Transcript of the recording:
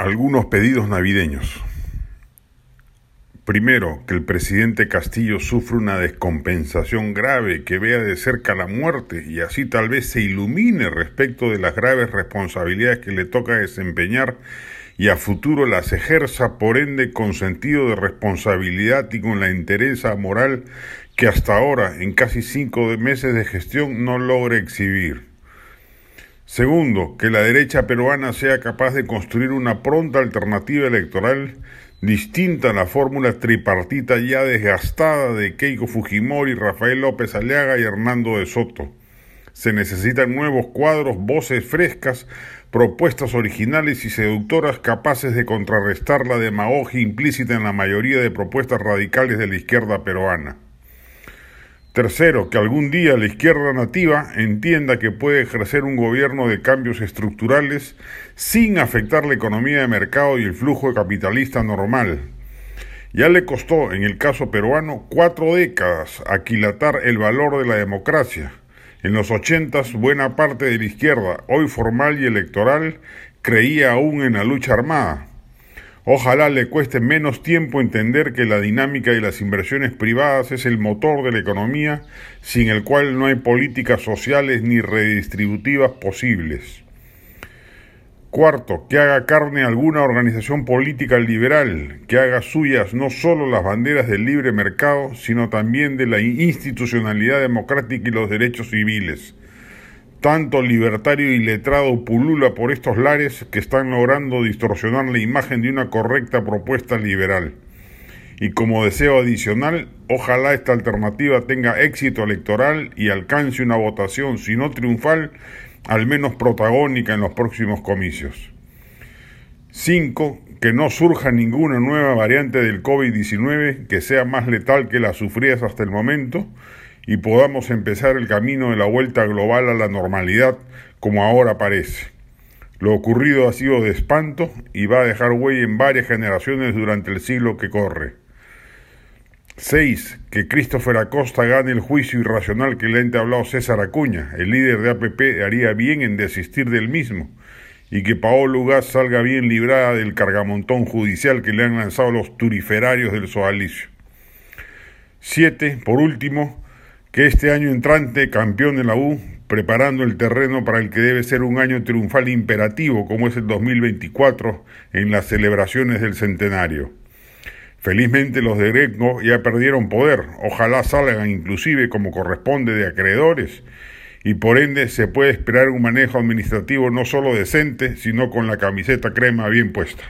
algunos pedidos navideños. Primero, que el presidente Castillo sufre una descompensación grave, que vea de cerca la muerte y así tal vez se ilumine respecto de las graves responsabilidades que le toca desempeñar y a futuro las ejerza por ende con sentido de responsabilidad y con la entereza moral que hasta ahora, en casi cinco meses de gestión, no logra exhibir. Segundo, que la derecha peruana sea capaz de construir una pronta alternativa electoral distinta a la fórmula tripartita ya desgastada de Keiko Fujimori, Rafael López Aliaga y Hernando de Soto. Se necesitan nuevos cuadros, voces frescas, propuestas originales y seductoras capaces de contrarrestar la demagogia implícita en la mayoría de propuestas radicales de la izquierda peruana. Tercero, que algún día la izquierda nativa entienda que puede ejercer un gobierno de cambios estructurales sin afectar la economía de mercado y el flujo capitalista normal. Ya le costó, en el caso peruano, cuatro décadas aquilatar el valor de la democracia. En los ochentas, buena parte de la izquierda, hoy formal y electoral, creía aún en la lucha armada. Ojalá le cueste menos tiempo entender que la dinámica de las inversiones privadas es el motor de la economía, sin el cual no hay políticas sociales ni redistributivas posibles. Cuarto, que haga carne alguna organización política liberal, que haga suyas no solo las banderas del libre mercado, sino también de la institucionalidad democrática y los derechos civiles tanto libertario y letrado pulula por estos lares que están logrando distorsionar la imagen de una correcta propuesta liberal. Y como deseo adicional, ojalá esta alternativa tenga éxito electoral y alcance una votación, si no triunfal, al menos protagónica en los próximos comicios. 5. Que no surja ninguna nueva variante del COVID-19 que sea más letal que las sufridas hasta el momento y podamos empezar el camino de la vuelta global a la normalidad como ahora parece. Lo ocurrido ha sido de espanto y va a dejar huella en varias generaciones durante el siglo que corre. 6. Que Christopher Acosta gane el juicio irracional que le ha entablado César Acuña, el líder de APP, haría bien en desistir del mismo, y que Paolo Gas salga bien librada del cargamontón judicial que le han lanzado los turiferarios del Soalicio. 7. Por último, que este año entrante campeón de la U, preparando el terreno para el que debe ser un año triunfal imperativo como es el 2024 en las celebraciones del centenario. Felizmente los de Greco ya perdieron poder, ojalá salgan inclusive como corresponde de acreedores y por ende se puede esperar un manejo administrativo no solo decente, sino con la camiseta crema bien puesta.